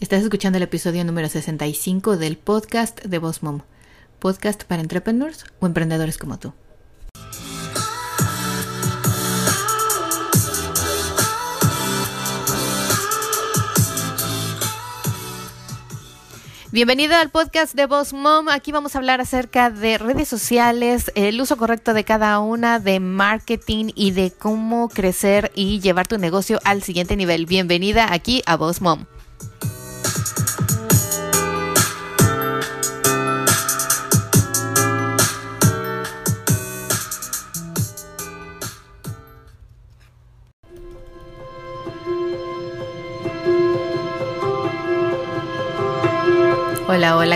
Estás escuchando el episodio número 65 del podcast de Boss Mom, podcast para entrepreneurs o emprendedores como tú. Bienvenida al podcast de Boss Mom. Aquí vamos a hablar acerca de redes sociales, el uso correcto de cada una, de marketing y de cómo crecer y llevar tu negocio al siguiente nivel. Bienvenida aquí a Boss Mom.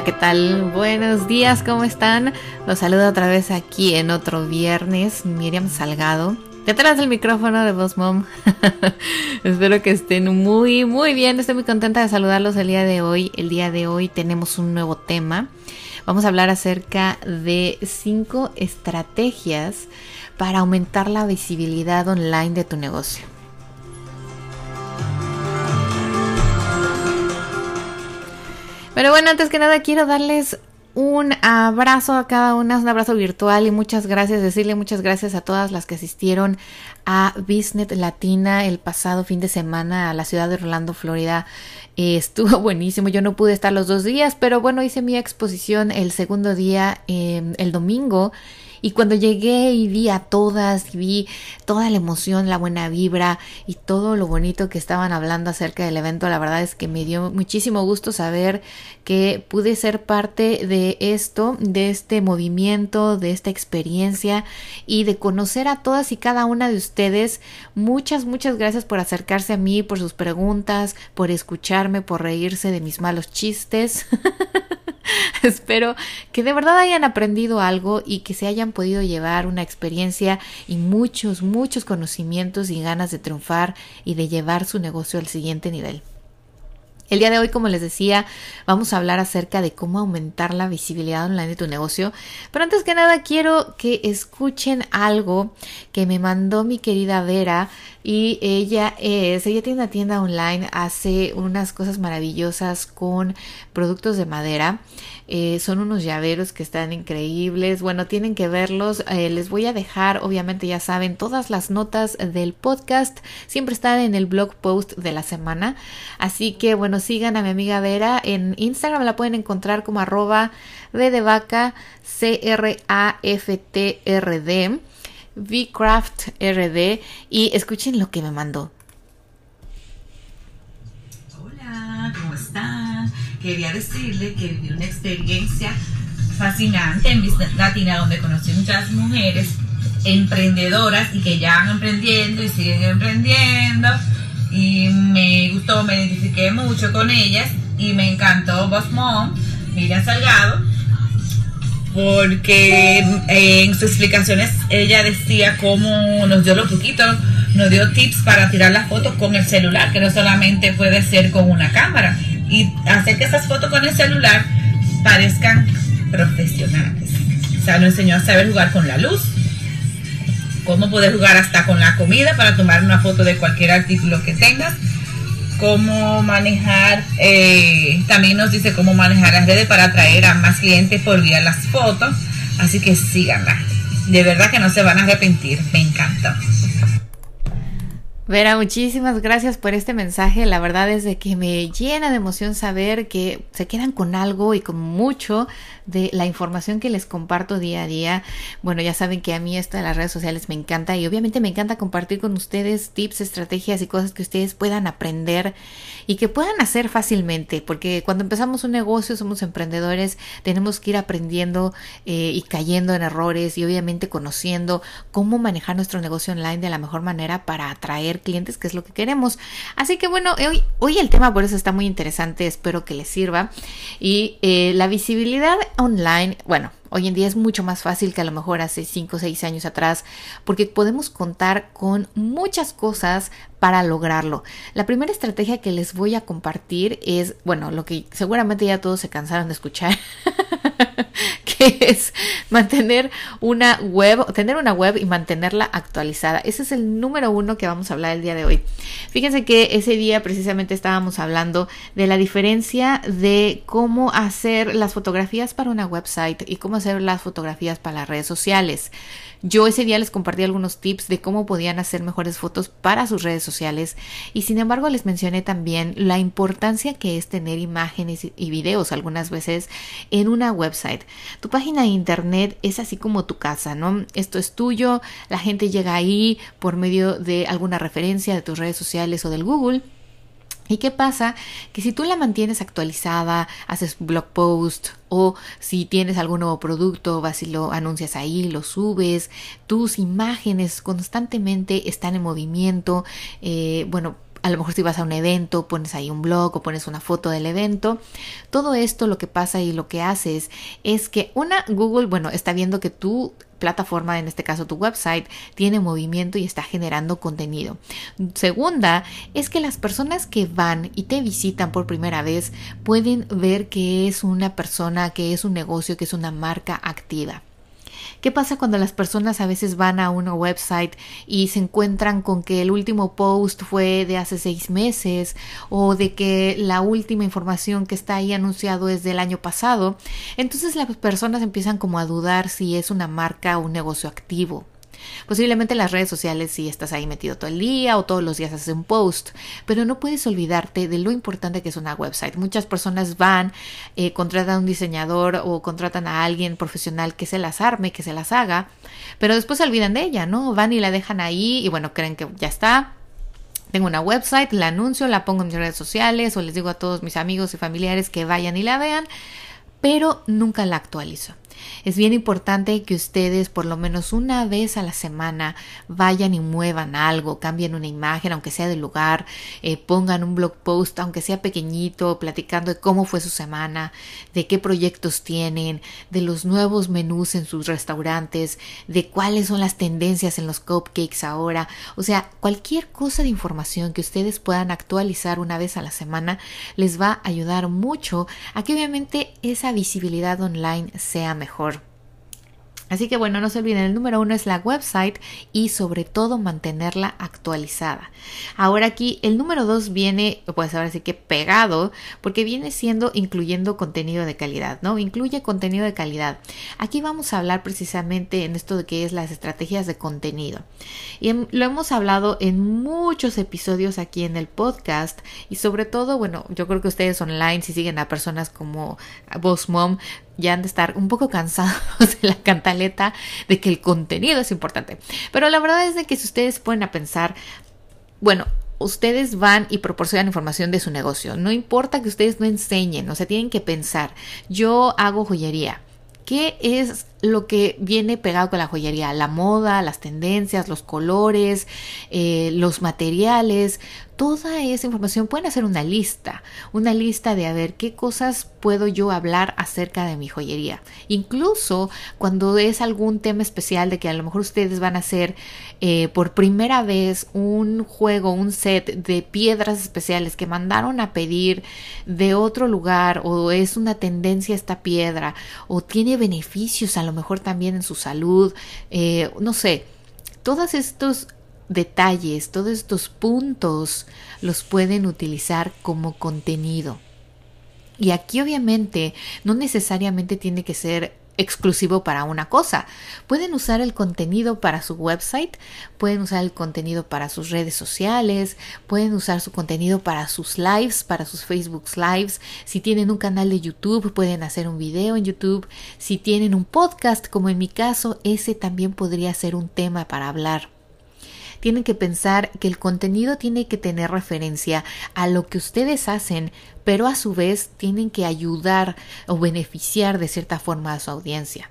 ¿Qué tal? Buenos días, ¿cómo están? Los saludo otra vez aquí en otro viernes, Miriam Salgado. Detrás del micrófono de Boss Mom. Espero que estén muy, muy bien. Estoy muy contenta de saludarlos el día de hoy. El día de hoy tenemos un nuevo tema. Vamos a hablar acerca de cinco estrategias para aumentar la visibilidad online de tu negocio. Pero bueno, antes que nada quiero darles un abrazo a cada una, un abrazo virtual y muchas gracias, decirle muchas gracias a todas las que asistieron a Business Latina el pasado fin de semana a la ciudad de Orlando, Florida. Eh, estuvo buenísimo, yo no pude estar los dos días, pero bueno, hice mi exposición el segundo día, eh, el domingo, y cuando llegué y vi a todas, y vi toda la emoción, la buena vibra y todo lo bonito que estaban hablando acerca del evento, la verdad es que me dio muchísimo gusto saber que pude ser parte de esto, de este movimiento, de esta experiencia y de conocer a todas y cada una de ustedes. Muchas, muchas gracias por acercarse a mí, por sus preguntas, por escucharme, por reírse de mis malos chistes. Espero que de verdad hayan aprendido algo y que se hayan podido llevar una experiencia y muchos, muchos conocimientos y ganas de triunfar y de llevar su negocio al siguiente nivel. El día de hoy, como les decía, vamos a hablar acerca de cómo aumentar la visibilidad online de tu negocio. Pero antes que nada, quiero que escuchen algo que me mandó mi querida Vera. Y ella es, ella tiene una tienda online, hace unas cosas maravillosas con productos de madera. Eh, son unos llaveros que están increíbles. Bueno, tienen que verlos. Eh, les voy a dejar, obviamente ya saben, todas las notas del podcast. Siempre están en el blog post de la semana. Así que bueno, sigan a mi amiga Vera. En Instagram la pueden encontrar como arroba vaca C R A F T R D. VCraft y escuchen lo que me mandó. Hola, ¿cómo están? Quería decirle que viví una experiencia fascinante en Latina donde conocí muchas mujeres emprendedoras y que ya van emprendiendo y siguen emprendiendo y me gustó, me identifiqué mucho con ellas y me encantó Boss Mom, Miriam Salgado porque en sus explicaciones ella decía cómo nos dio lo poquito, nos dio tips para tirar las fotos con el celular, que no solamente puede ser con una cámara, y hacer que esas fotos con el celular parezcan profesionales. O sea, nos enseñó a saber jugar con la luz, cómo poder jugar hasta con la comida para tomar una foto de cualquier artículo que tengas cómo manejar, eh, también nos dice cómo manejar las redes para atraer a más clientes por vía las fotos. Así que síganla. De verdad que no se van a arrepentir. Me encanta. Vera, muchísimas gracias por este mensaje. La verdad es de que me llena de emoción saber que se quedan con algo y con mucho de la información que les comparto día a día. Bueno, ya saben que a mí esto de las redes sociales me encanta y obviamente me encanta compartir con ustedes tips, estrategias y cosas que ustedes puedan aprender y que puedan hacer fácilmente, porque cuando empezamos un negocio, somos emprendedores, tenemos que ir aprendiendo eh, y cayendo en errores y obviamente conociendo cómo manejar nuestro negocio online de la mejor manera para atraer clientes, que es lo que queremos. Así que bueno, hoy, hoy el tema por eso está muy interesante, espero que les sirva. Y eh, la visibilidad online, bueno, Hoy en día es mucho más fácil que a lo mejor hace 5 o 6 años atrás, porque podemos contar con muchas cosas para lograrlo. La primera estrategia que les voy a compartir es, bueno, lo que seguramente ya todos se cansaron de escuchar, es mantener una web, tener una web y mantenerla actualizada. Ese es el número uno que vamos a hablar el día de hoy. Fíjense que ese día precisamente estábamos hablando de la diferencia de cómo hacer las fotografías para una website y cómo hacer las fotografías para las redes sociales. Yo ese día les compartí algunos tips de cómo podían hacer mejores fotos para sus redes sociales y sin embargo les mencioné también la importancia que es tener imágenes y videos algunas veces en una website. Tu página de internet es así como tu casa, ¿no? Esto es tuyo, la gente llega ahí por medio de alguna referencia de tus redes sociales o del Google ¿Y qué pasa? Que si tú la mantienes actualizada, haces blog post o si tienes algún nuevo producto, vas y lo anuncias ahí, lo subes, tus imágenes constantemente están en movimiento, eh, bueno, a lo mejor si vas a un evento, pones ahí un blog o pones una foto del evento. Todo esto lo que pasa y lo que haces es que una Google, bueno, está viendo que tu plataforma, en este caso tu website, tiene movimiento y está generando contenido. Segunda, es que las personas que van y te visitan por primera vez pueden ver que es una persona, que es un negocio, que es una marca activa. ¿Qué pasa cuando las personas a veces van a una website y se encuentran con que el último post fue de hace seis meses o de que la última información que está ahí anunciado es del año pasado? Entonces las personas empiezan como a dudar si es una marca o un negocio activo. Posiblemente en las redes sociales si estás ahí metido todo el día o todos los días haces un post, pero no puedes olvidarte de lo importante que es una website. Muchas personas van, eh, contratan a un diseñador o contratan a alguien profesional que se las arme, que se las haga, pero después se olvidan de ella, ¿no? Van y la dejan ahí y bueno, creen que ya está, tengo una website, la anuncio, la pongo en mis redes sociales o les digo a todos mis amigos y familiares que vayan y la vean, pero nunca la actualizo. Es bien importante que ustedes por lo menos una vez a la semana vayan y muevan algo, cambien una imagen, aunque sea del lugar, eh, pongan un blog post, aunque sea pequeñito, platicando de cómo fue su semana, de qué proyectos tienen, de los nuevos menús en sus restaurantes, de cuáles son las tendencias en los cupcakes ahora. O sea, cualquier cosa de información que ustedes puedan actualizar una vez a la semana les va a ayudar mucho a que obviamente esa visibilidad online sea mejor. Así que bueno, no se olviden, el número uno es la website y sobre todo mantenerla actualizada. Ahora aquí el número dos viene, pues ahora sí que pegado, porque viene siendo incluyendo contenido de calidad, ¿no? Incluye contenido de calidad. Aquí vamos a hablar precisamente en esto de qué es las estrategias de contenido. Y lo hemos hablado en muchos episodios aquí en el podcast y sobre todo, bueno, yo creo que ustedes online, si siguen a personas como Boss Mom, ya han de estar un poco cansados de la cantaleta de que el contenido es importante. Pero la verdad es de que si ustedes pueden a pensar, bueno, ustedes van y proporcionan información de su negocio. No importa que ustedes no enseñen, o sea, tienen que pensar, yo hago joyería. ¿Qué es lo que viene pegado con la joyería? La moda, las tendencias, los colores, eh, los materiales, toda esa información. Pueden hacer una lista, una lista de a ver qué cosas puedo yo hablar acerca de mi joyería. Incluso cuando es algún tema especial de que a lo mejor ustedes van a hacer eh, por primera vez un juego, un set de piedras especiales que mandaron a pedir de otro lugar o es una tendencia esta piedra o tiene beneficios a lo mejor también en su salud, eh, no sé. Todos estos detalles, todos estos puntos los pueden utilizar como contenido. Y aquí obviamente no necesariamente tiene que ser exclusivo para una cosa. Pueden usar el contenido para su website, pueden usar el contenido para sus redes sociales, pueden usar su contenido para sus lives, para sus Facebook lives. Si tienen un canal de YouTube, pueden hacer un video en YouTube. Si tienen un podcast, como en mi caso, ese también podría ser un tema para hablar tienen que pensar que el contenido tiene que tener referencia a lo que ustedes hacen, pero a su vez tienen que ayudar o beneficiar de cierta forma a su audiencia.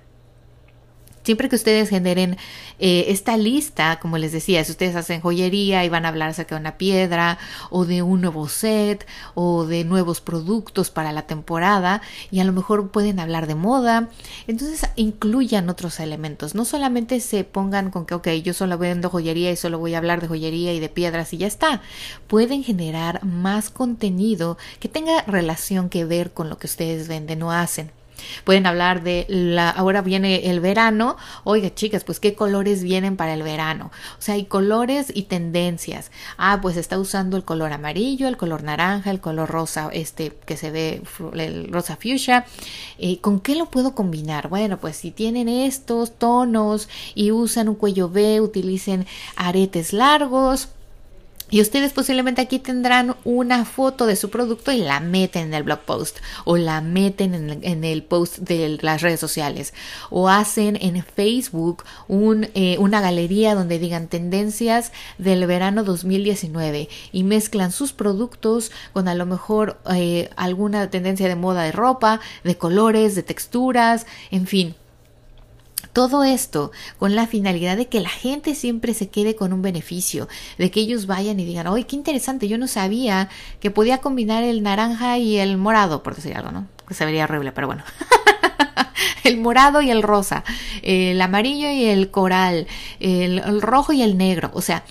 Siempre que ustedes generen eh, esta lista, como les decía, si ustedes hacen joyería y van a hablar acerca de una piedra o de un nuevo set o de nuevos productos para la temporada y a lo mejor pueden hablar de moda, entonces incluyan otros elementos. No solamente se pongan con que, ok, yo solo vendo joyería y solo voy a hablar de joyería y de piedras y ya está. Pueden generar más contenido que tenga relación que ver con lo que ustedes venden o hacen. Pueden hablar de la, ahora viene el verano, oiga chicas, pues qué colores vienen para el verano. O sea, hay colores y tendencias. Ah, pues está usando el color amarillo, el color naranja, el color rosa, este que se ve, el rosa fuchsia. Eh, ¿Con qué lo puedo combinar? Bueno, pues si tienen estos tonos y usan un cuello V, utilicen aretes largos y ustedes posiblemente aquí tendrán una foto de su producto y la meten en el blog post o la meten en, el post de las redes sociales o hacen en Facebook un, eh, una galería donde digan tendencias del verano 2019 y mezclan sus productos con a lo mejor eh, alguna tendencia de moda de ropa, de colores, de texturas, en fin todo esto con la finalidad de que la gente siempre se quede con un beneficio, de que ellos vayan y digan, ¡ay, qué interesante! Yo no sabía que podía combinar el naranja y el morado, por decir algo, ¿no? Que se vería horrible, pero bueno. el morado y el rosa, el amarillo y el coral, el, el rojo y el negro. O sea,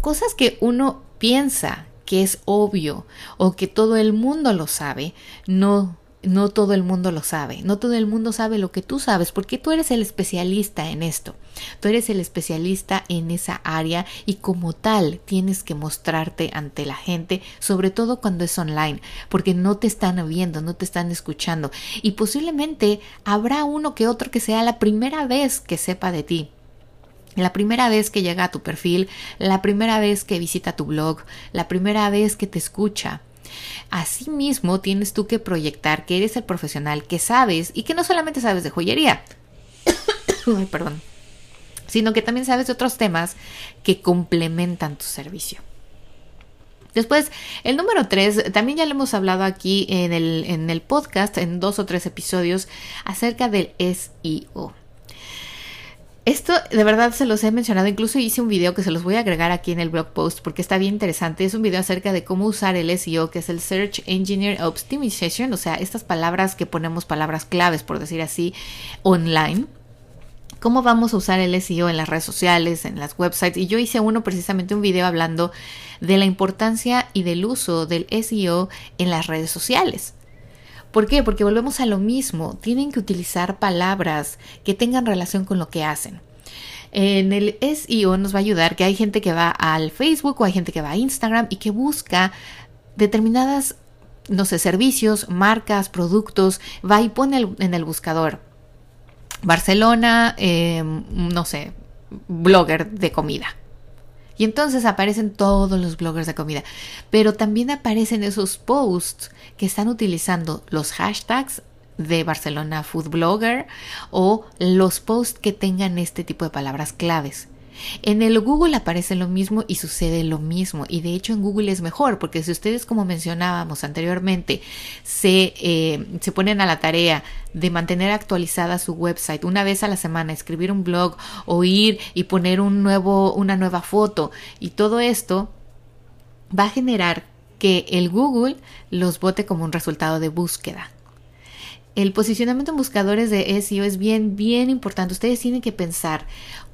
cosas que uno piensa que es obvio o que todo el mundo lo sabe, no no todo el mundo lo sabe, no todo el mundo sabe lo que tú sabes, porque tú eres el especialista en esto, tú eres el especialista en esa área y como tal tienes que mostrarte ante la gente, sobre todo cuando es online, porque no te están viendo, no te están escuchando y posiblemente habrá uno que otro que sea la primera vez que sepa de ti. La primera vez que llega a tu perfil, la primera vez que visita tu blog, la primera vez que te escucha. Asimismo, tienes tú que proyectar que eres el profesional que sabes y que no solamente sabes de joyería, sino que también sabes de otros temas que complementan tu servicio. Después, el número tres, también ya lo hemos hablado aquí en el, en el podcast, en dos o tres episodios, acerca del SEO. Esto de verdad se los he mencionado, incluso hice un video que se los voy a agregar aquí en el blog post porque está bien interesante. Es un video acerca de cómo usar el SEO, que es el Search Engineer Optimization, o sea, estas palabras que ponemos palabras claves, por decir así, online. Cómo vamos a usar el SEO en las redes sociales, en las websites. Y yo hice uno precisamente un video hablando de la importancia y del uso del SEO en las redes sociales. ¿Por qué? Porque volvemos a lo mismo. Tienen que utilizar palabras que tengan relación con lo que hacen. En el SEO nos va a ayudar que hay gente que va al Facebook o hay gente que va a Instagram y que busca determinadas, no sé, servicios, marcas, productos, va y pone en el buscador Barcelona, em, no sé, blogger de comida. Y entonces aparecen todos los bloggers de comida. Pero también aparecen esos posts que están utilizando los hashtags de Barcelona Food Blogger o los posts que tengan este tipo de palabras claves. En el Google aparece lo mismo y sucede lo mismo. Y de hecho en Google es mejor porque si ustedes, como mencionábamos anteriormente, se, eh, se ponen a la tarea de mantener actualizada su website una vez a la semana, escribir un blog o ir y poner un nuevo, una nueva foto y todo esto va a generar que el Google los vote como un resultado de búsqueda. El posicionamiento en buscadores de SEO es bien, bien importante. Ustedes tienen que pensar,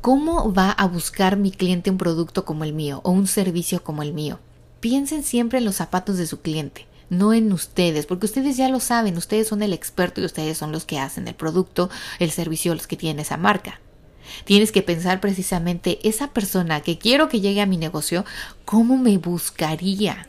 ¿Cómo va a buscar mi cliente un producto como el mío o un servicio como el mío? Piensen siempre en los zapatos de su cliente, no en ustedes, porque ustedes ya lo saben, ustedes son el experto y ustedes son los que hacen el producto, el servicio, los que tienen esa marca. Tienes que pensar precisamente esa persona que quiero que llegue a mi negocio, ¿cómo me buscaría?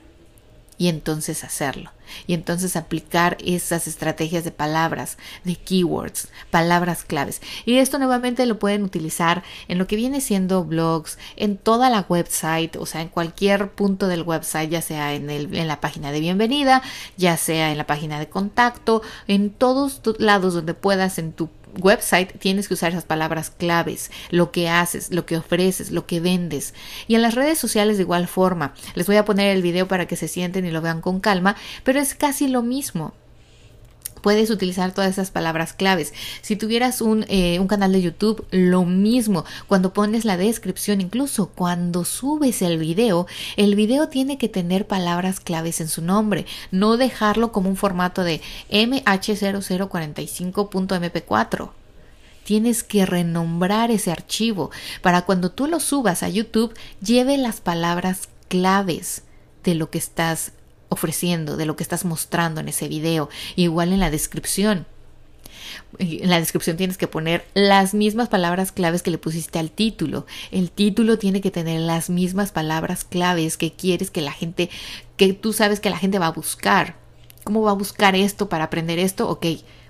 Y entonces hacerlo. Y entonces aplicar esas estrategias de palabras, de keywords, palabras claves. Y esto nuevamente lo pueden utilizar en lo que viene siendo blogs, en toda la website, o sea, en cualquier punto del website, ya sea en, el, en la página de bienvenida, ya sea en la página de contacto, en todos lados donde puedas en tu website tienes que usar esas palabras claves, lo que haces, lo que ofreces, lo que vendes. Y en las redes sociales de igual forma. Les voy a poner el video para que se sienten y lo vean con calma, pero es casi lo mismo puedes utilizar todas esas palabras claves. Si tuvieras un, eh, un, canal de YouTube, lo mismo. Cuando pones la descripción, incluso cuando subes el video, el video tiene que tener palabras claves en su nombre. No dejarlo como un formato de mh0045.mp4 tienes que renombrar ese archivo para cuando tú lo subas a YouTube lleve las palabras claves de lo que estás ofreciendo, de lo que estás mostrando en ese video, igual en la descripción. En la descripción tienes que poner las mismas palabras claves que le pusiste al título. El título tiene que tener las mismas palabras claves que quieres que la gente, que tú sabes que la gente va a buscar. ¿Cómo va a buscar esto para aprender esto? Ok,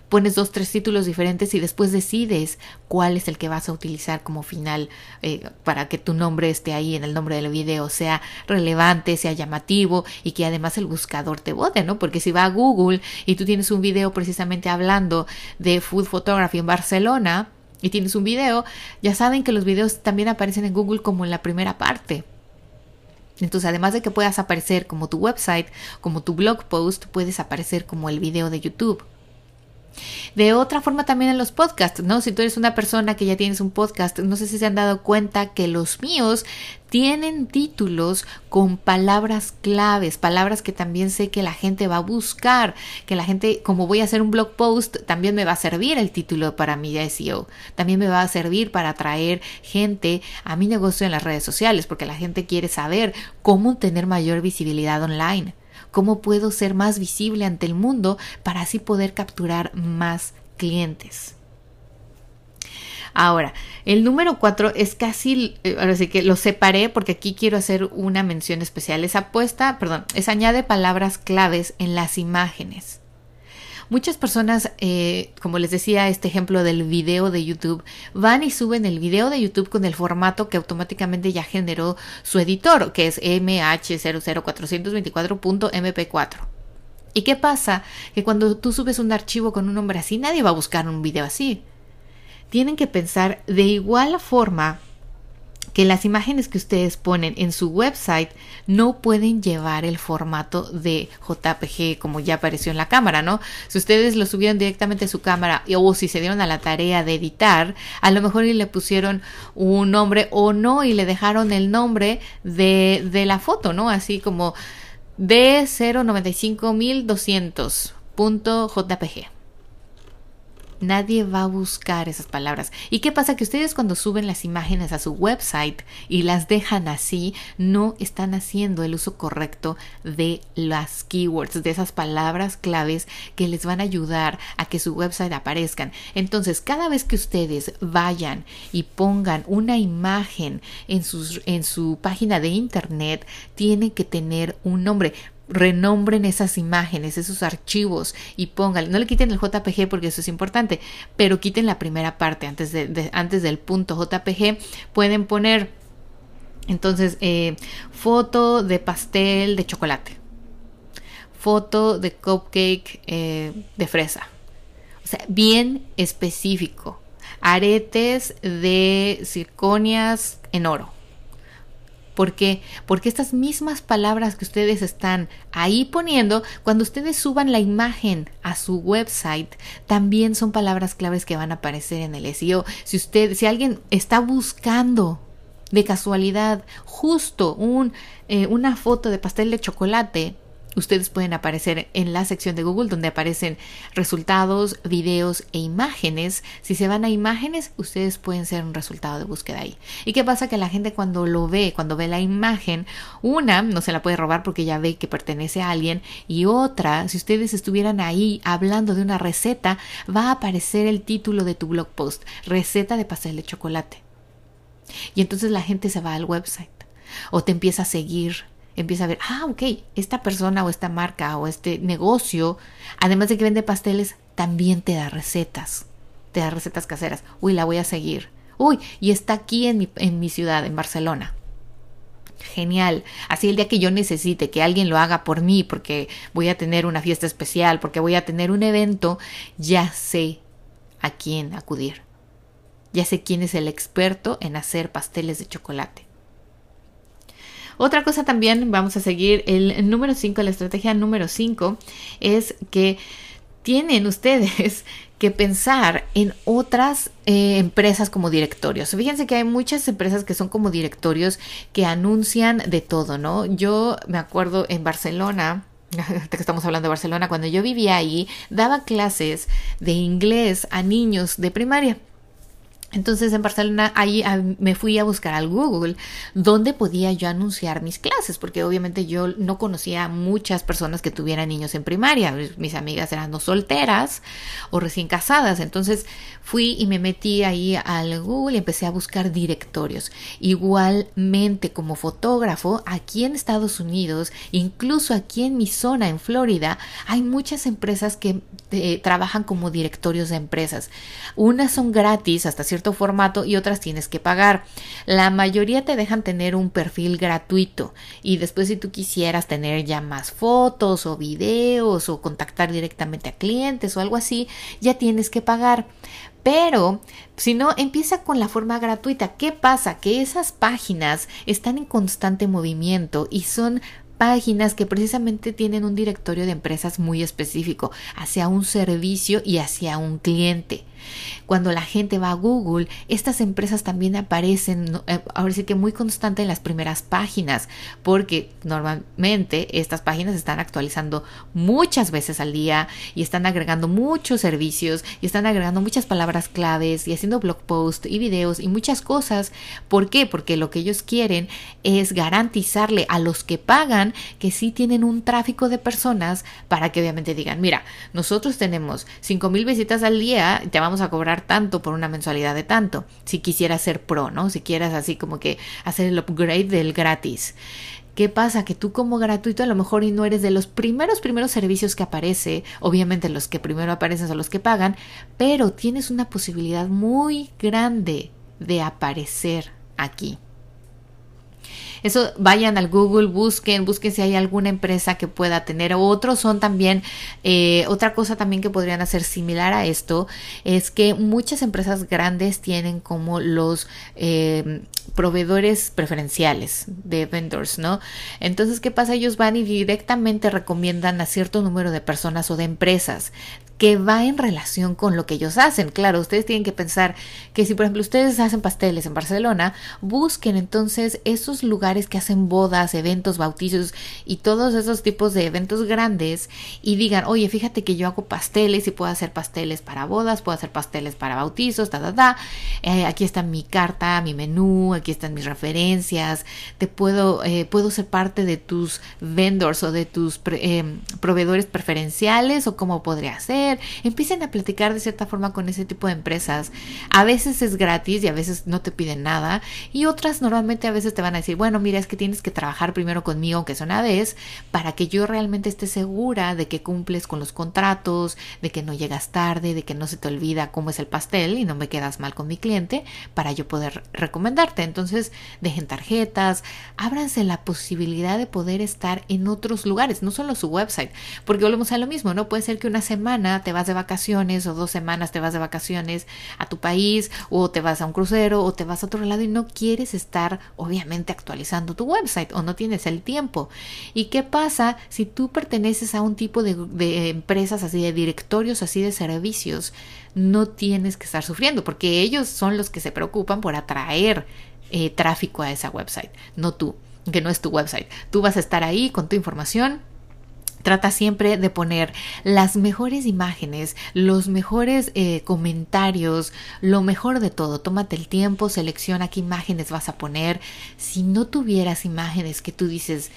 pones dos, tres títulos diferentes y después decides cuál es el que vas a utilizar como final eh, para que tu nombre esté ahí en el nombre del video, sea relevante, sea llamativo y que además el buscador te vote, ¿no? Porque si va a Google y tú tienes un video precisamente hablando de food photography en Barcelona y tienes un video, ya saben que los videos también aparecen en Google como en la primera parte. Entonces, además de que puedas aparecer como tu website, como tu blog post, puedes aparecer como el video de YouTube. De otra forma también en los podcasts, ¿no? Si tú eres una persona que ya tienes un podcast, no sé si se han dado cuenta que los míos tienen títulos con palabras claves, palabras que también sé que la gente va a buscar, que la gente, como voy a hacer un blog post, también me va a servir el título para mi SEO, también me va a servir para atraer gente a mi negocio en las redes sociales, porque la gente quiere saber cómo tener mayor visibilidad online cómo puedo ser más visible ante el mundo para así poder capturar más clientes. Ahora, el número cuatro es casi, eh, ahora sí que lo separé porque aquí quiero hacer una mención especial. Es apuesta, perdón, es añade palabras claves en las imágenes. Muchas personas, eh, como les decía, este ejemplo del video de YouTube, van y suben el video de YouTube con el formato que automáticamente ya generó su editor, que es MH00424.mp4. ¿Y qué pasa? Que cuando tú subes un archivo con un nombre así, nadie va a buscar un video así. Tienen que pensar de igual forma que las imágenes que ustedes ponen en su website no pueden llevar el formato de JPG como ya apareció en la cámara, ¿no? Si ustedes lo subieron directamente a su cámara o si se dieron a la tarea de editar, a lo mejor y le pusieron un nombre o no y le dejaron el nombre de, de la foto, ¿no? Así como D095200.jpg Nadie va a buscar esas palabras. ¿Y qué pasa? Que ustedes cuando suben las imágenes a su website y las dejan así, no están haciendo el uso correcto de las keywords, de esas palabras claves que les van a ayudar a que su website aparezcan. Entonces, cada vez que ustedes vayan y pongan una imagen en, sus, en su página de internet, tiene que tener un nombre renombren esas imágenes, esos archivos y pongan, no le quiten el JPG porque eso es importante, pero quiten la primera parte antes, de, antes del punto JPG, pueden poner entonces eh, foto de pastel de chocolate, foto de cupcake eh, de fresa, o sea, bien específico, aretes de circonias en oro ¿Por qué? Porque estas mismas palabras que ustedes están ahí poniendo, cuando ustedes suban la imagen a su website, también son palabras claves que van a aparecer en el SEO. Si usted, si alguien está buscando de casualidad justo un, eh, una foto de pastel de chocolate, ustedes pueden aparecer en la sección de Google donde aparecen resultados, videos e imágenes. Si se van a imágenes, ustedes pueden ser un resultado de búsqueda ahí. ¿Y qué pasa? Que la gente cuando lo ve, cuando ve la imagen, una no se la puede robar porque ya ve que pertenece a alguien y otra, si ustedes estuvieran ahí hablando de una receta, va a aparecer el título de tu blog post, receta de pastel de chocolate. Y entonces la gente se va al website o te empieza a seguir empieza a ver, ah, ok, esta persona o esta marca o este negocio, además de que vende pasteles, también te da recetas, te da recetas caseras. Uy, la voy a seguir. Uy, y está aquí en mi, en mi ciudad, en Barcelona. Genial. Así el día que yo necesite que alguien lo haga por mí, porque voy a tener una fiesta especial, porque voy a tener un evento, ya sé a quién acudir. Ya sé quién es el experto en hacer pasteles de chocolate. Otra cosa también, vamos a seguir el número 5, la estrategia número 5 es que tienen ustedes que pensar en otras eh, empresas como directorios. Fíjense que hay muchas empresas que son como directorios que anuncian de todo, ¿no? Yo me acuerdo en Barcelona, que estamos hablando de Barcelona, cuando yo vivía ahí, daba clases de inglés a niños de primaria. Entonces en Barcelona ahí me fui a buscar al Google donde podía yo anunciar mis clases, porque obviamente yo no conocía a muchas personas que tuvieran niños en primaria. Mis amigas eran no solteras o recién casadas. Entonces fui y me metí ahí al Google y empecé a buscar directorios. Igualmente como fotógrafo, aquí en Estados Unidos, incluso aquí en mi zona, en Florida, hay muchas empresas que eh, trabajan como directorios de empresas. Unas son gratis hasta cierto formato y otras tienes que pagar. La mayoría te dejan tener un perfil gratuito y después si tú quisieras tener ya más fotos o videos o contactar directamente a clientes o algo así, ya tienes que pagar. Pero si no, empieza con la forma gratuita. ¿Qué pasa? Que esas páginas están en constante movimiento y son páginas que precisamente tienen un directorio de empresas muy específico hacia un servicio y hacia un cliente. Cuando la gente va a Google, estas empresas también aparecen, eh, ahora sí que muy constante en las primeras páginas, porque normalmente estas páginas están actualizando muchas veces al día y están agregando muchos servicios y están agregando muchas palabras claves y haciendo blog posts y videos y muchas cosas. ¿Por qué? Porque lo que ellos quieren es garantizarle a los que pagan que sí tienen un tráfico de personas para que obviamente digan, mira, nosotros tenemos 5000 visitas al día, te vamos a cobrar tanto por una mensualidad de tanto, si quisieras ser pro, ¿no? Si quieras así como que hacer el upgrade del gratis. ¿Qué pasa? Que tú como gratuito a lo mejor y no eres de los primeros, primeros servicios que aparece, obviamente los que primero aparecen son los que pagan, pero tienes una posibilidad muy grande de aparecer aquí. Eso vayan al Google, busquen, busquen si hay alguna empresa que pueda tener. Otros son también, eh, otra cosa también que podrían hacer similar a esto, es que muchas empresas grandes tienen como los eh, proveedores preferenciales de vendors, ¿no? Entonces, ¿qué pasa? Ellos van y directamente recomiendan a cierto número de personas o de empresas que va en relación con lo que ellos hacen. Claro, ustedes tienen que pensar que si por ejemplo ustedes hacen pasteles en Barcelona, busquen entonces esos lugares que hacen bodas, eventos, bautizos y todos esos tipos de eventos grandes y digan, oye, fíjate que yo hago pasteles y puedo hacer pasteles para bodas, puedo hacer pasteles para bautizos, ta, ta, ta. Eh, aquí está mi carta, mi menú, aquí están mis referencias, te puedo, eh, puedo ser parte de tus vendors o de tus eh, proveedores preferenciales o cómo podría ser empiecen a platicar de cierta forma con ese tipo de empresas. A veces es gratis y a veces no te piden nada y otras normalmente a veces te van a decir, bueno, mira, es que tienes que trabajar primero conmigo, aunque sea una vez, para que yo realmente esté segura de que cumples con los contratos, de que no llegas tarde, de que no se te olvida cómo es el pastel y no me quedas mal con mi cliente, para yo poder recomendarte. Entonces, dejen tarjetas, ábranse la posibilidad de poder estar en otros lugares, no solo su website, porque volvemos a lo mismo, ¿no? Puede ser que una semana te vas de vacaciones o dos semanas te vas de vacaciones a tu país o te vas a un crucero o te vas a otro lado y no quieres estar obviamente tu website o no tienes el tiempo. ¿Y qué pasa si tú perteneces a un tipo de, empresas así, de directorios así de servicios? No tienes que estar sufriendo porque ellos son los que se preocupan por atraer eh, tráfico a esa website, no tú que no es tu website. Tú vas a estar ahí con tu información Trata siempre de poner las mejores imágenes, los mejores eh, comentarios, lo mejor de todo. Tómate el tiempo, selecciona qué imágenes vas a poner. Si no tuvieras imágenes que tú dices,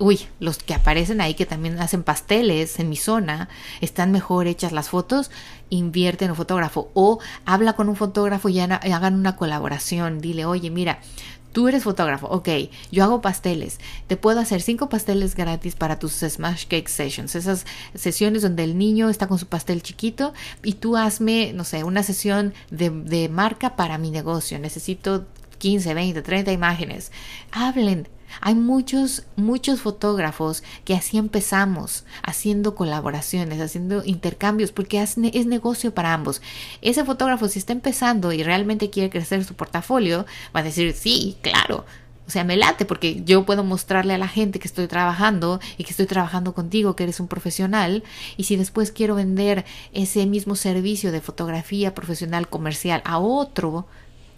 uy, los que aparecen ahí que también hacen pasteles en mi zona, están mejor hechas las fotos, invierte en un fotógrafo o habla con un fotógrafo y hagan una colaboración. Dile, oye, mira, Tú eres fotógrafo, ok, yo hago pasteles, te puedo hacer cinco pasteles gratis para tus Smash Cake Sessions, esas sesiones donde el niño está con su pastel chiquito y tú hazme, no sé, una sesión de, de marca para mi negocio, necesito 15, 20, 30 imágenes. Hablen, hay muchos, muchos fotógrafos que así empezamos, haciendo colaboraciones, haciendo intercambios, porque es, negocio para ambos. Ese fotógrafo, si está empezando y realmente quiere crecer su portafolio, va a decir, sí, claro, o sea, me late porque yo puedo mostrarle a la gente que estoy trabajando y que estoy trabajando contigo, que eres un profesional. Y si después quiero vender ese mismo servicio de fotografía profesional comercial a otro,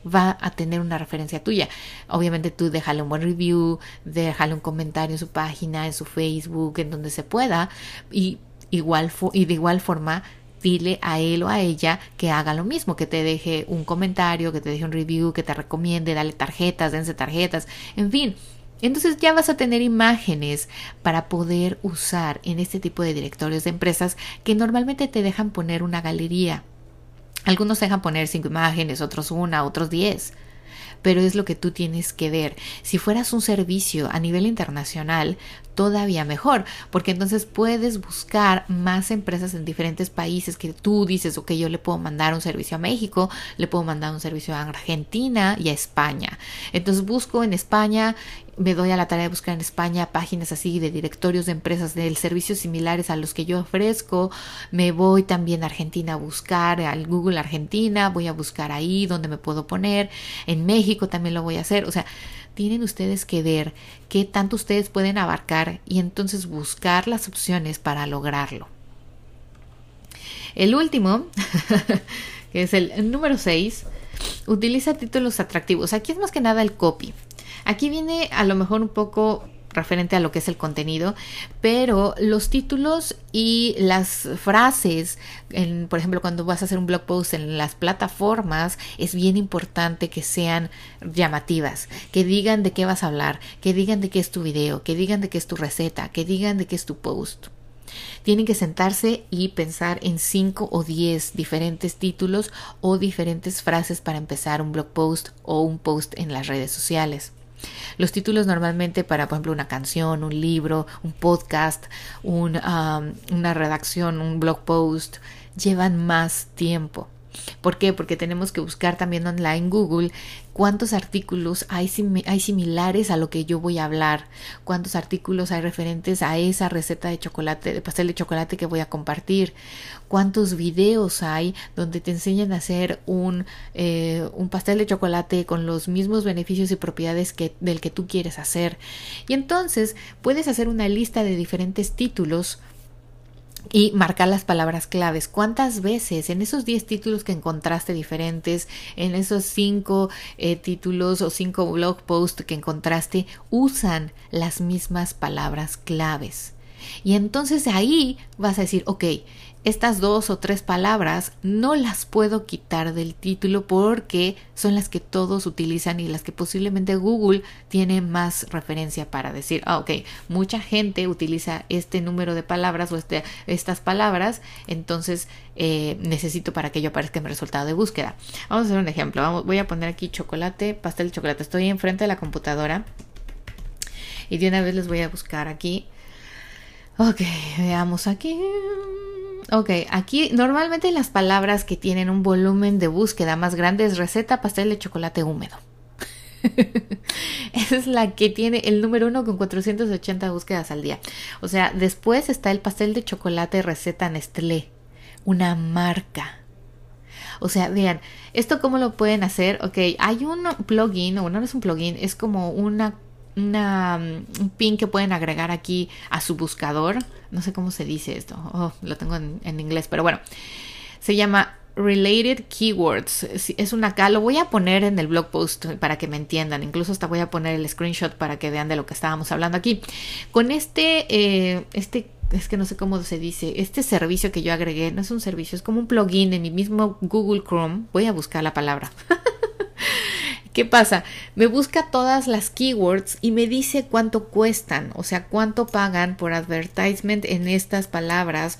va a tener una referencia tuya. Obviamente tú déjale un buen review, déjale un comentario en su página, en su Facebook, en donde se pueda y igual y de igual forma dile a él o a ella que haga lo mismo, que te deje un comentario, que te deje un review, que te recomiende, dale tarjetas, dense tarjetas, en fin. Entonces ya vas a tener imágenes para poder usar en este tipo de directorios de empresas que normalmente te dejan poner una galería. Algunos dejan poner cinco imágenes, otros una, otros diez pero es lo que tú tienes que ver. Si fueras un servicio a nivel internacional, todavía mejor, porque entonces puedes buscar más empresas en diferentes países que tú dices, ok, yo le puedo mandar un servicio a México, le puedo mandar un servicio a Argentina y a España. Entonces busco en España, me doy a la tarea de buscar en España páginas así de directorios de empresas de servicios similares a los que yo ofrezco. Me voy también a Argentina a buscar, al Google Argentina, voy a buscar ahí donde me puedo poner. En México también lo voy a hacer. O sea, tienen ustedes que ver qué tanto ustedes pueden abarcar y entonces buscar las opciones para lograrlo. El último, que es el número 6, utiliza títulos atractivos. Aquí es más que nada el copy. Aquí viene a lo mejor un poco referente a lo que es el contenido, pero los títulos y las frases, en, por ejemplo, cuando vas a hacer un blog post en las plataformas, es bien importante que sean llamativas, que digan de qué vas a hablar, que digan de qué es tu video, que digan de qué es tu receta, que digan de qué es tu post. Tienen que sentarse y pensar en 5 o 10 diferentes títulos o diferentes frases para empezar un blog post o un post en las redes sociales. Los títulos normalmente para, por ejemplo, una canción, un libro, un podcast, una redacción, un blog post, llevan más tiempo. ¿Por qué? Porque tenemos que buscar también online Google cuántos artículos hay, hay, similares a lo que yo voy a hablar, cuántos artículos hay referentes a esa receta de chocolate, de pastel de chocolate que voy a compartir, cuántos videos hay donde te enseñan a hacer un, eh, un pastel de chocolate con los mismos beneficios y propiedades que, del que tú quieres hacer. Y entonces puedes hacer una lista de diferentes títulos y marcar las palabras claves. ¿Cuántas veces en esos 10 títulos que encontraste diferentes, en esos 5 eh, títulos o 5 blog posts que encontraste, usan las mismas palabras claves? Y entonces ahí vas a decir, ok, estas dos o tres palabras no las puedo quitar del título porque son las que todos utilizan y las que posiblemente Google tiene más referencia para decir, ah, ok, mucha gente utiliza este número de palabras o este, estas palabras, entonces eh, necesito para que yo aparezca en mi resultado de búsqueda. Vamos a hacer un ejemplo, voy a poner aquí chocolate, pastel de chocolate, estoy enfrente de la computadora y de una vez les voy a buscar aquí. Ok, veamos aquí. Ok, aquí normalmente las palabras que tienen un volumen de búsqueda más grande es receta pastel de chocolate húmedo. Esa es la que tiene el número uno con 480 búsquedas al día. O sea, después está el pastel de chocolate receta Nestlé, una marca. O sea, vean, ¿esto cómo lo pueden hacer? Ok, hay un plugin, o no es un plugin, es como una una, un pin que pueden agregar aquí a su buscador. No sé cómo se dice esto. Oh, lo tengo en, en, inglés, pero bueno. Se llama Related Keywords. Es una acá. Lo voy a poner en el blog post para que me entiendan. Incluso hasta voy a poner el screenshot para que vean de lo que estábamos hablando aquí. Con este, eh, este es que no sé cómo se dice, este servicio que yo agregué no es un servicio, es como un plugin en mi mismo Google Chrome. Voy a buscar la palabra. ¿Qué pasa? Me busca todas las keywords y me dice cuánto cuestan, o sea, cuánto pagan por advertisement en estas palabras.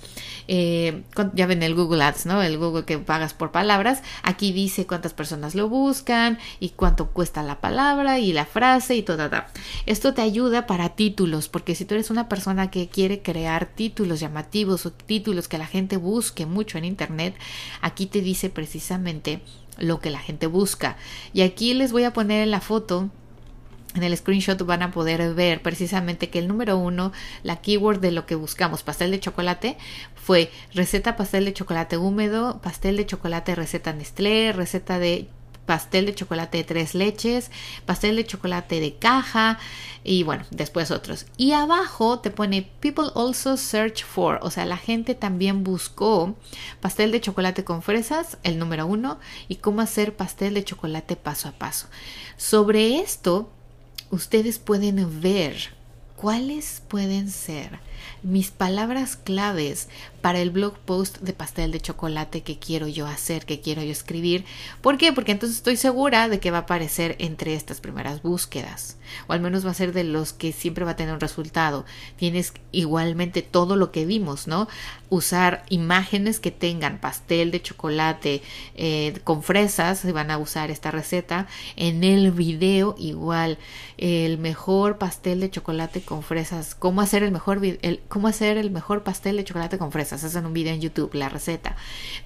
Eh, ya ven el Google Ads, ¿no? El Google que pagas por palabras. Aquí dice cuántas personas lo buscan y cuánto cuesta la palabra y la frase y todo. Esto te ayuda para títulos, porque si tú eres una persona que quiere crear títulos llamativos o títulos que la gente busque mucho en Internet, aquí te dice precisamente lo que la gente busca. Y aquí les voy a poner en la foto en el screenshot van a poder ver precisamente que el número uno, la keyword de lo que buscamos, pastel de chocolate, fue receta pastel de chocolate húmedo, pastel de chocolate receta Nestlé, receta de pastel de chocolate de tres leches, pastel de chocolate de caja y bueno, después otros. Y abajo te pone People also search for, o sea, la gente también buscó pastel de chocolate con fresas, el número uno, y cómo hacer pastel de chocolate paso a paso. Sobre esto, ustedes pueden ver cuáles pueden ser mis palabras claves para el blog post de pastel de chocolate que quiero yo hacer, que quiero yo escribir. ¿Por qué? Porque entonces estoy segura de que va a aparecer entre estas primeras búsquedas. O al menos va a ser de los que siempre va a tener un resultado. Tienes igualmente todo lo que vimos, ¿no? Usar imágenes que tengan pastel de chocolate eh, con fresas, se van a usar esta receta. En el video igual, el mejor pastel de chocolate con fresas. ¿Cómo hacer el mejor, cómo hacer el mejor pastel de chocolate con fresas? Hacen un video en YouTube, la receta.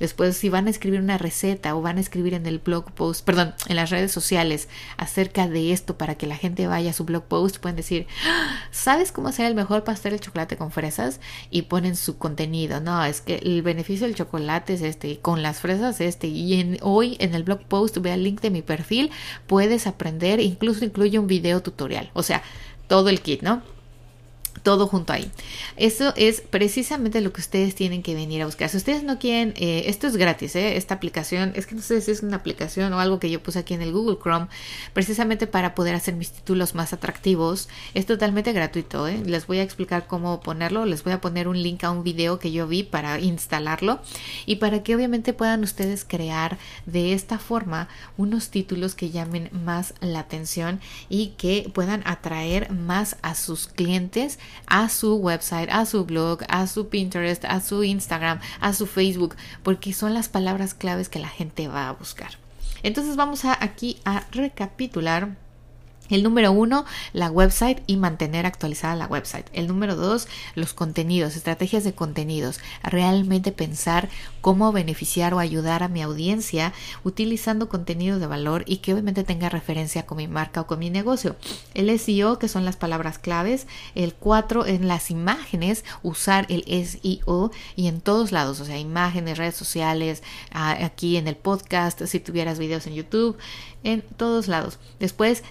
Después, si van a escribir una receta o van a escribir en el blog post, perdón, en las redes sociales acerca de esto para que la gente vaya a su blog post, pueden decir, ah, ¿sabes cómo hacer el mejor pastel de chocolate con fresas? Y ponen su contenido. No, es que el beneficio del chocolate es este, y con las fresas este. Y hoy en el blog post, ve el link de mi perfil, puedes aprender, incluso incluye un video tutorial. O sea, todo el kit, ¿no? Todo junto ahí. Eso es precisamente lo que ustedes tienen que venir a buscar. Si ustedes no quieren, eh, esto es gratis, ¿eh? esta aplicación, es que no sé si es una aplicación o algo que yo puse aquí en el Google Chrome, precisamente para poder hacer mis títulos más atractivos. Es totalmente gratuito, ¿eh? les voy a explicar cómo ponerlo, les voy a poner un link a un video que yo vi para instalarlo y para que obviamente puedan ustedes crear de esta forma unos títulos que llamen más la atención y que puedan atraer más a sus clientes a su website, a su blog, a su Pinterest, a su Instagram, a su Facebook, porque son las palabras claves que la gente va a buscar. Entonces vamos a aquí a recapitular el número uno, la website y mantener actualizada la website. El número dos, los contenidos, estrategias de contenidos. Realmente pensar cómo beneficiar o ayudar a mi audiencia utilizando contenido de valor y que obviamente tenga referencia con mi marca o con mi negocio. El SEO, que son las palabras claves. El cuatro, en las imágenes, usar el SEO y en todos lados, o sea, imágenes, redes sociales, ah, aquí en el podcast, si tuvieras videos en YouTube, en todos lados. Después,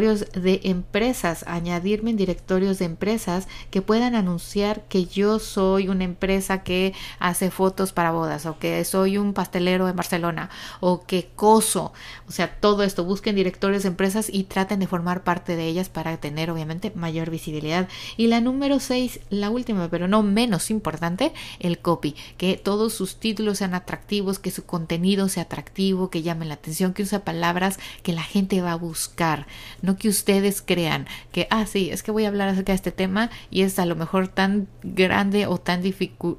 directorios de empresas, añadirme en directorios de empresas que puedan anunciar que yo soy una empresa que hace fotos para bodas o que soy un pastelero en Barcelona o que coso. O sea, todo esto, busquen directorios de empresas y traten de formar parte de ellas para tener obviamente mayor visibilidad. Y la número 6, la última, pero no menos importante, el copy, que todos sus títulos sean atractivos, que su contenido sea atractivo, que llamen la atención, que use palabras que la gente va a buscar, no que ustedes crean que, ah, sí, es que voy a hablar acerca de este tema y es a lo mejor tan grande o tan,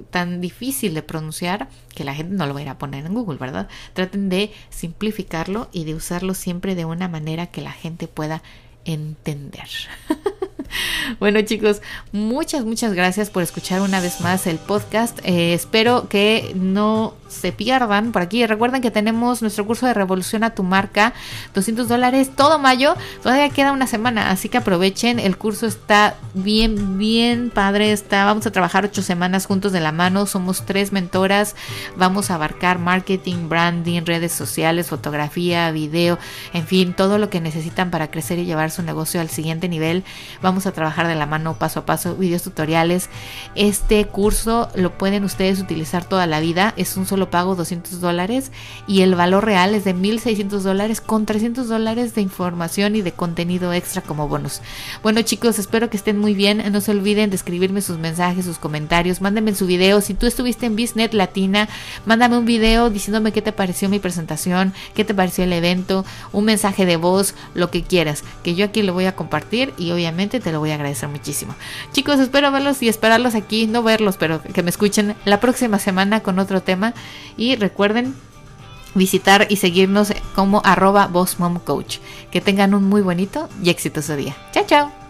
tan difícil de pronunciar que la gente no lo va a ir a poner en Google, ¿verdad? Traten de simplificarlo y de usarlo siempre de una manera que la gente pueda entender. bueno chicos, muchas, muchas gracias por escuchar una vez más el podcast. Eh, espero que no se pierdan por aquí. Recuerden que tenemos nuestro curso de Revolución a tu marca, 200 dólares todo mayo. Todavía queda una semana, así que aprovechen. El curso está bien, bien padre. Está, vamos a trabajar ocho semanas juntos de la mano. Somos tres mentoras. Vamos a abarcar marketing, branding, redes sociales, fotografía, video, en fin, todo lo que necesitan para crecer y llevar su negocio al siguiente nivel. Vamos a trabajar de la mano paso a paso, videos tutoriales. Este curso lo pueden ustedes utilizar toda la vida. Es un solo pago 200 dólares y el valor real es de 1600 dólares con 300 dólares de información y de contenido extra como bonus. Bueno chicos, espero que estén muy bien. No se olviden de escribirme sus mensajes, sus comentarios. Mándenme su video. Si tú estuviste en Biznet Latina, mándame un video diciéndome qué te pareció mi presentación, qué te pareció el evento, un mensaje de voz, lo que quieras, que yo aquí lo voy a compartir y obviamente te lo voy a agradecer muchísimo. Chicos, espero verlos y esperarlos aquí, no verlos, pero que me escuchen la próxima semana con otro tema. Y recuerden visitar y seguirnos como arroba Coach. Que tengan un muy bonito y exitoso día. Chao, chao.